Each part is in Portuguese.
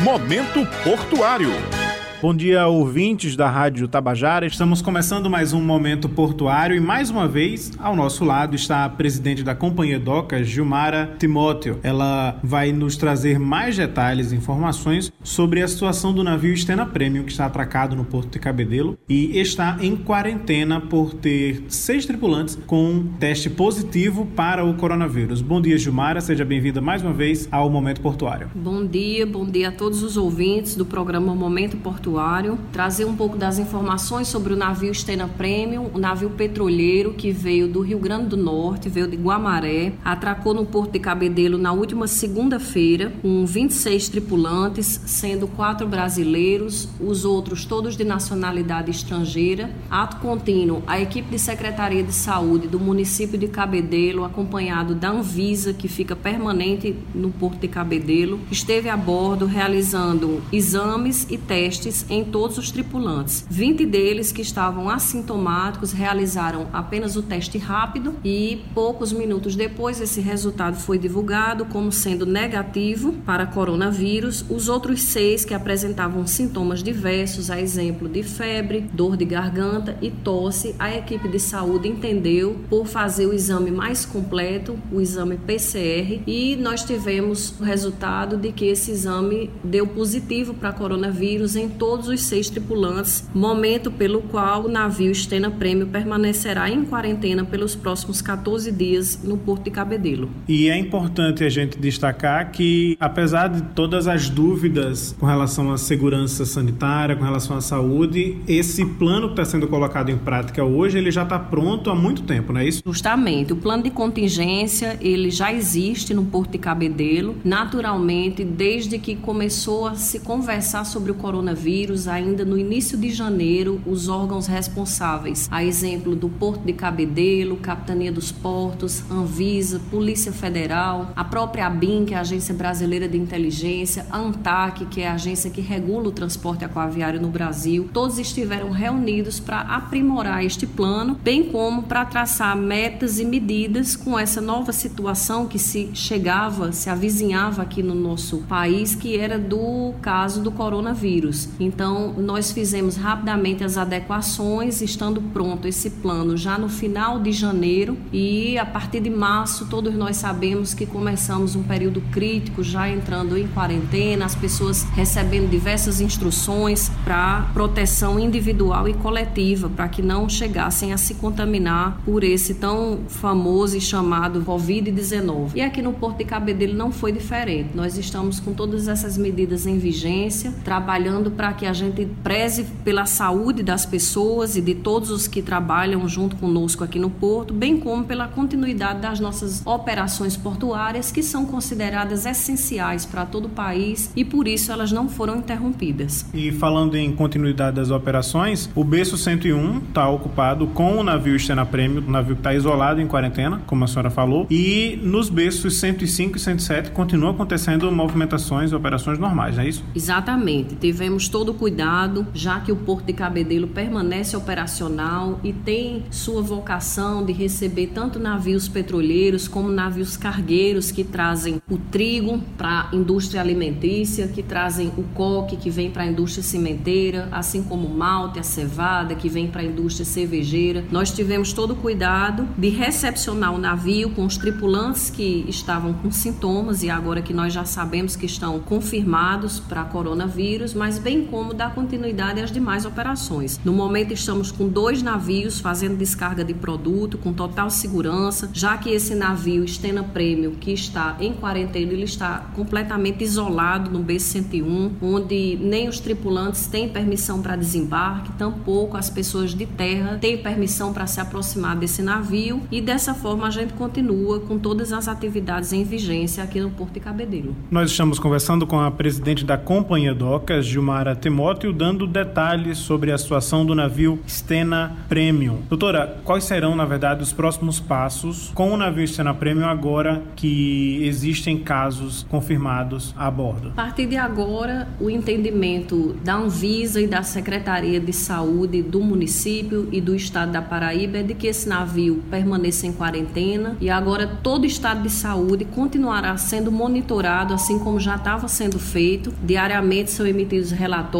Momento Portuário. Bom dia, ouvintes da Rádio Tabajara. Estamos começando mais um momento portuário e mais uma vez ao nosso lado está a presidente da Companhia Docas, Gilmara Timóteo. Ela vai nos trazer mais detalhes e informações sobre a situação do navio Stena Premium que está atracado no Porto de Cabedelo e está em quarentena por ter seis tripulantes com teste positivo para o coronavírus. Bom dia, Gilmara. Seja bem-vinda mais uma vez ao Momento Portuário. Bom dia, bom dia a todos os ouvintes do programa Momento Portuário portuário, trazer um pouco das informações sobre o navio Stena Premium, o navio petroleiro que veio do Rio Grande do Norte, veio de Guamaré, atracou no Porto de Cabedelo na última segunda-feira, com 26 tripulantes, sendo quatro brasileiros, os outros todos de nacionalidade estrangeira. Ato contínuo, a equipe de Secretaria de Saúde do município de Cabedelo, acompanhado da Anvisa, que fica permanente no Porto de Cabedelo, esteve a bordo realizando exames e testes em todos os tripulantes. 20 deles que estavam assintomáticos realizaram apenas o teste rápido e poucos minutos depois esse resultado foi divulgado como sendo negativo para coronavírus. Os outros seis que apresentavam sintomas diversos, a exemplo de febre, dor de garganta e tosse, a equipe de saúde entendeu por fazer o exame mais completo, o exame PCR, e nós tivemos o resultado de que esse exame deu positivo para coronavírus em todos todos os seis tripulantes, momento pelo qual o navio Stena Prêmio permanecerá em quarentena pelos próximos 14 dias no Porto de Cabedelo. E é importante a gente destacar que, apesar de todas as dúvidas com relação à segurança sanitária, com relação à saúde, esse plano que está sendo colocado em prática hoje, ele já está pronto há muito tempo, não é isso? Justamente. O plano de contingência, ele já existe no Porto de Cabedelo, naturalmente, desde que começou a se conversar sobre o coronavírus, ainda no início de janeiro, os órgãos responsáveis, a exemplo do Porto de Cabedelo, Capitania dos Portos, Anvisa, Polícia Federal, a própria ABIN, que é a Agência Brasileira de Inteligência, a ANTAC, que é a agência que regula o transporte aquaviário no Brasil, todos estiveram reunidos para aprimorar este plano, bem como para traçar metas e medidas com essa nova situação que se chegava, se avizinhava aqui no nosso país, que era do caso do coronavírus. Então, nós fizemos rapidamente as adequações, estando pronto esse plano já no final de janeiro e a partir de março, todos nós sabemos que começamos um período crítico, já entrando em quarentena, as pessoas recebendo diversas instruções para proteção individual e coletiva, para que não chegassem a se contaminar por esse tão famoso e chamado Covid-19. E aqui no Porto de Cabedelo não foi diferente. Nós estamos com todas essas medidas em vigência, trabalhando para que que a gente preze pela saúde das pessoas e de todos os que trabalham junto conosco aqui no Porto, bem como pela continuidade das nossas operações portuárias, que são consideradas essenciais para todo o país e por isso elas não foram interrompidas. E falando em continuidade das operações, o berço 101 está ocupado com o navio Stena Prêmio, o navio que está isolado em quarentena, como a senhora falou, e nos berços 105 e 107 continuam acontecendo movimentações e operações normais, não é isso? Exatamente. Tivemos todo todo cuidado, já que o Porto de Cabedelo permanece operacional e tem sua vocação de receber tanto navios petroleiros como navios cargueiros que trazem o trigo para a indústria alimentícia, que trazem o coque que vem para a indústria cimenteira, assim como o malte, a cevada que vem para a indústria cervejeira. Nós tivemos todo o cuidado de recepcionar o navio com os tripulantes que estavam com sintomas e agora que nós já sabemos que estão confirmados para coronavírus, mas bem como dar continuidade às demais operações. No momento, estamos com dois navios fazendo descarga de produto com total segurança, já que esse navio Stena Premium, que está em quarentena, ele está completamente isolado no B-101, onde nem os tripulantes têm permissão para desembarque, tampouco as pessoas de terra têm permissão para se aproximar desse navio e dessa forma a gente continua com todas as atividades em vigência aqui no Porto de Cabedelo. Nós estamos conversando com a presidente da Companhia Docas, Gilmara Timóteo dando detalhes sobre a situação do navio Stena Premium. Doutora, quais serão, na verdade, os próximos passos com o navio Stena Premium agora que existem casos confirmados a bordo? A partir de agora, o entendimento da Anvisa e da Secretaria de Saúde do município e do estado da Paraíba é de que esse navio permaneça em quarentena e agora todo o estado de saúde continuará sendo monitorado, assim como já estava sendo feito. Diariamente são emitidos relatórios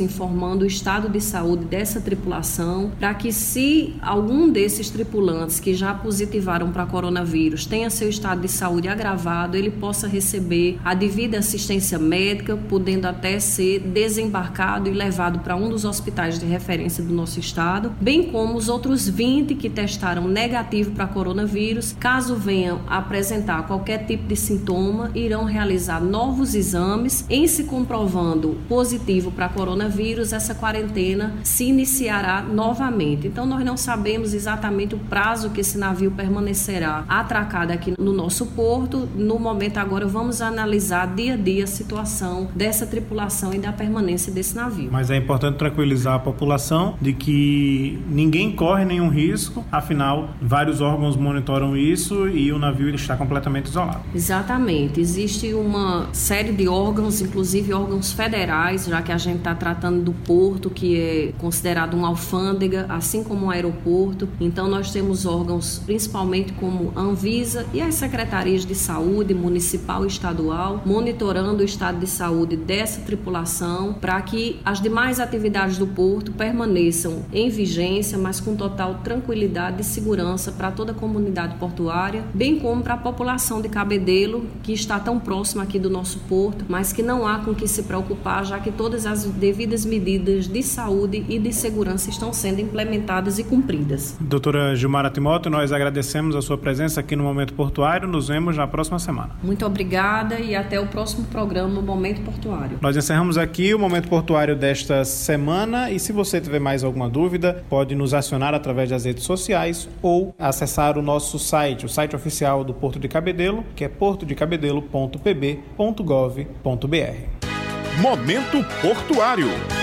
informando o estado de saúde dessa tripulação, para que se algum desses tripulantes que já positivaram para coronavírus tenha seu estado de saúde agravado, ele possa receber a devida assistência médica, podendo até ser desembarcado e levado para um dos hospitais de referência do nosso estado, bem como os outros 20 que testaram negativo para coronavírus, caso venham apresentar qualquer tipo de sintoma, irão realizar novos exames. Em se comprovando positivo para coronavírus, essa quarentena se iniciará novamente. Então, nós não sabemos exatamente o prazo que esse navio permanecerá atracado aqui no nosso porto. No momento, agora, vamos analisar dia a dia a situação dessa tripulação e da permanência desse navio. Mas é importante tranquilizar a população de que ninguém corre nenhum risco, afinal, vários órgãos monitoram isso e o navio está completamente isolado. Exatamente. Existe uma série de órgãos, inclusive órgãos federais, já que a gente está tratando do porto, que é considerado uma alfândega, assim como um aeroporto. Então, nós temos órgãos, principalmente como Anvisa e as secretarias de saúde municipal e estadual, monitorando o estado de saúde dessa tripulação para que as demais atividades do porto permaneçam em vigência, mas com total tranquilidade e segurança para toda a comunidade portuária, bem como para a população de Cabedelo, que está tão próxima aqui do nosso porto, mas que não há com que se preocupar, já que todas as devidas medidas de saúde e de segurança estão sendo implementadas e cumpridas. Doutora Gilmara Timóteo, nós agradecemos a sua presença aqui no Momento Portuário. Nos vemos na próxima semana. Muito obrigada e até o próximo programa Momento Portuário. Nós encerramos aqui o Momento Portuário desta semana e se você tiver mais alguma dúvida, pode nos acionar através das redes sociais ou acessar o nosso site, o site oficial do Porto de Cabedelo, que é portodecabedelo.pb.gov.br. Momento Portuário.